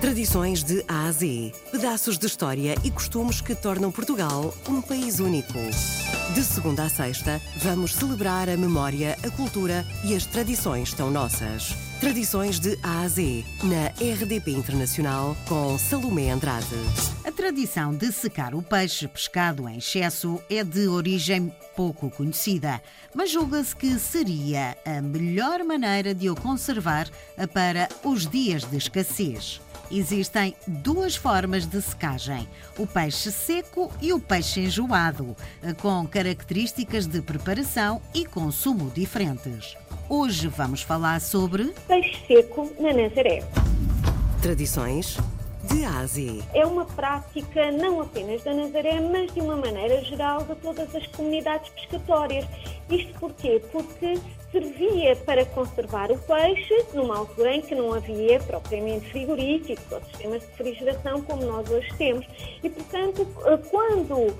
Tradições de A a Z. Pedaços de história e costumes que tornam Portugal um país único. De segunda a sexta, vamos celebrar a memória, a cultura e as tradições tão nossas. Tradições de A a Z, na RDP Internacional, com Salomé Andrade. A tradição de secar o peixe pescado em excesso é de origem pouco conhecida, mas julga-se que seria a melhor maneira de o conservar para os dias de escassez. Existem duas formas de secagem: o peixe seco e o peixe enjoado, com características de preparação e consumo diferentes. Hoje vamos falar sobre peixe seco na Nazaré. Tradições de Ásia. É uma prática não apenas da Nazaré, mas de uma maneira geral de todas as comunidades pescatórias. Isto porquê? Porque servia para conservar o peixe numa altura em que não havia propriamente frigoríficos ou sistemas de refrigeração como nós hoje temos. E, portanto, eh, quando uh,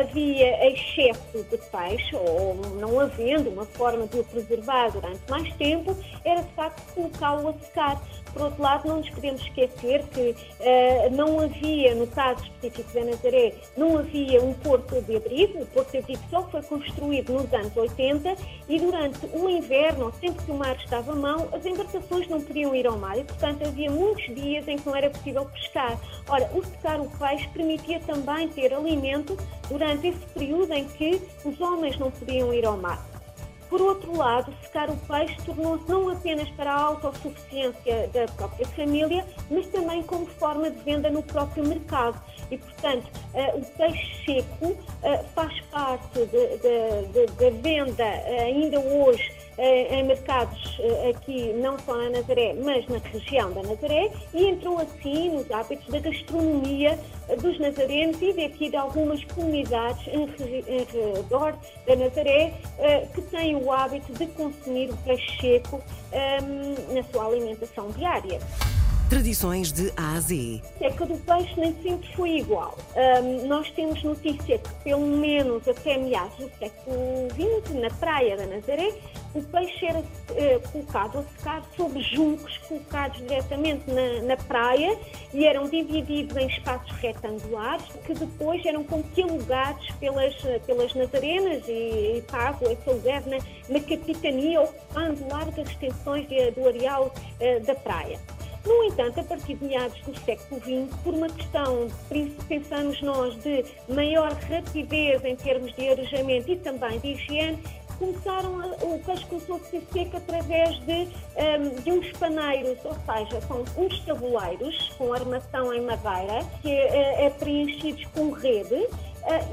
havia excesso de peixe, ou não havendo uma forma de o preservar durante mais tempo, era de facto colocá-lo a secar. Por outro lado, não nos podemos esquecer que uh, não havia, no caso específico da Nazaré, não havia um porto de abrigo. O porto de abrigo só foi construído nos anos 80 e durante o inverno, sempre que o mar estava mau, as embarcações não podiam ir ao mar e, portanto, havia muitos dias em que não era possível pescar. Ora, o secar o peixe permitia também ter alimento durante esse período em que os homens não podiam ir ao mar. Por outro lado, secar o peixe tornou-se não apenas para a autossuficiência da própria família, mas também como forma de venda no próprio mercado. E, portanto, uh, o peixe seco uh, faz parte da venda uh, ainda hoje em mercados aqui, não só na Nazaré, mas na região da Nazaré, e entrou assim nos hábitos da gastronomia dos nazarenos e daqui de algumas comunidades em, redor da Nazaré que têm o hábito de consumir o peixe seco na sua alimentação diária. Tradições de A a Z. A seca do peixe nem sempre foi igual. Um, nós temos notícia que, pelo menos até meados do século XX, na praia da Nazaré, o peixe era uh, colocado a secar sobre juncos colocados diretamente na, na, praia e eram divididos em espaços retangulares que depois eram como que alugados pelas, pelas nazarenas e, e pago esse lugar na, na capitania, ocupando largas extensões de, do areal uh, da praia. No entanto, a partir de meados do século XX, por uma questão, pensamos nós, de maior rapidez em termos de arejamento e também de higiene, começaram a, o peixe começou a ser seco através de, um, de uns paneiros, ou seja, são uns tabuleiros com armação em madeira, que é, é preenchidos com rede,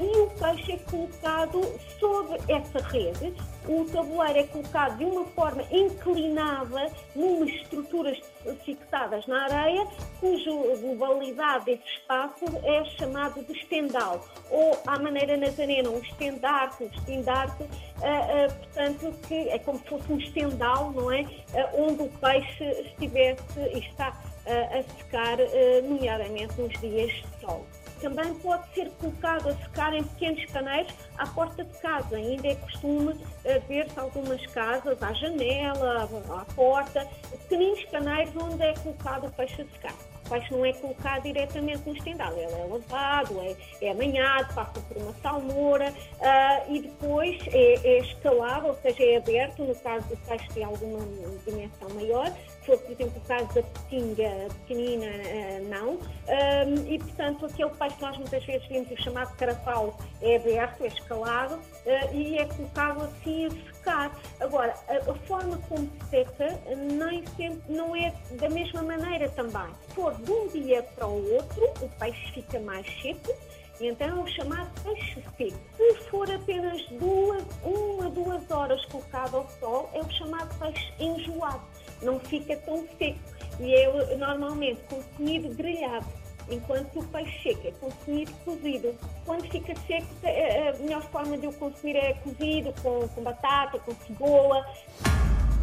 e o peixe é colocado sobre essa rede. O tabuleiro é colocado de uma forma inclinada numas estruturas fixadas na areia, cuja globalidade desse espaço é chamado de estendal, ou à maneira nazarena, um estendarte, um estendarte, uh, uh, portanto, que é como se fosse um estendal, não é? onde o peixe estivesse e está a secar, nomeadamente nos dias de sol também pode ser colocado a secar em pequenos caneiros à porta de casa. Ainda é costume eh, ver-se algumas casas à janela, à porta, pequeninos caneiros onde é colocado o peixe a secar. O peixe não é colocado diretamente no estendal, ele é lavado, é, é amanhado, passa por uma salmoura uh, e depois é, é escalado, ou seja, é aberto, no caso do peixe de alguma dimensão maior, for, por exemplo, o caso da petinga pequenina, uh, não. Um, e, portanto, aquele peixe que nós muitas vezes vemos, o chamado carapau, é aberto, é escalado uh, e é colocado assim a secar. Agora, a, forma como se seca nem sempre, não é da mesma maneira também. Se for de um dia para o outro, o peixe fica mais seco, então é o chamado peixe seco. Se for apenas duas, uma, duas horas colocado ao sol, é o chamado peixe enjoado não fica tão seco e é normalmente consumido grelhado, enquanto o peixe seco é consumido cozido. Quando fica seco, a melhor forma de o consumir é cozido, com, com batata, com cebola.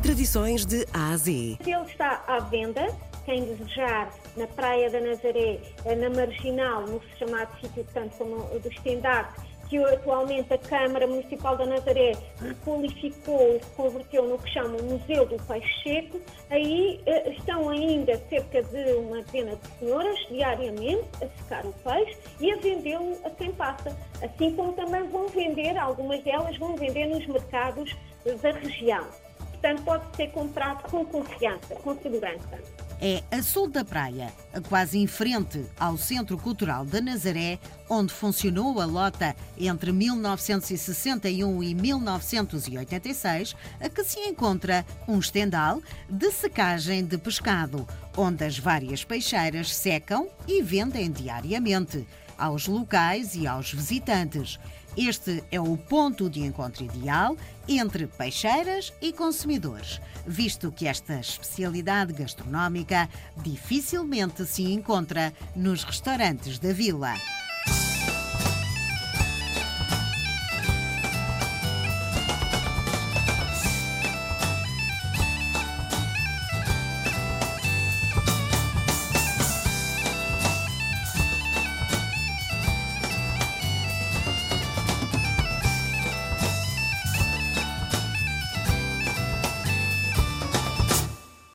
Tradições de A a Z. Ele está à venda. Quem desejar, na Praia da Nazaré, na Marginal, no chamado sítio, tanto como do Estendarte, que atualmente a Câmara Municipal da Nazaré requalificou e converteu no que chama Museu do Peixe Seco. Aí eh, estão ainda cerca de uma dezena de senhoras diariamente a secar o peixe e a vendê-lo a quem passa. Assim como também vão vender, algumas delas vão vender nos mercados da região. Portanto, pode ser comprado com confiança, com segurança é a sul da praia, quase em frente ao Centro Cultural da Nazaré, onde funcionou a lota entre 1961 e 1986, a que se encontra um estendal de secagem de pescado, onde as várias peixeiras secam e vendem diariamente aos locais e aos visitantes. Este é o ponto de encontro ideal entre peixeiras e consumidores, visto que esta especialidade gastronómica dificilmente se encontra nos restaurantes da vila.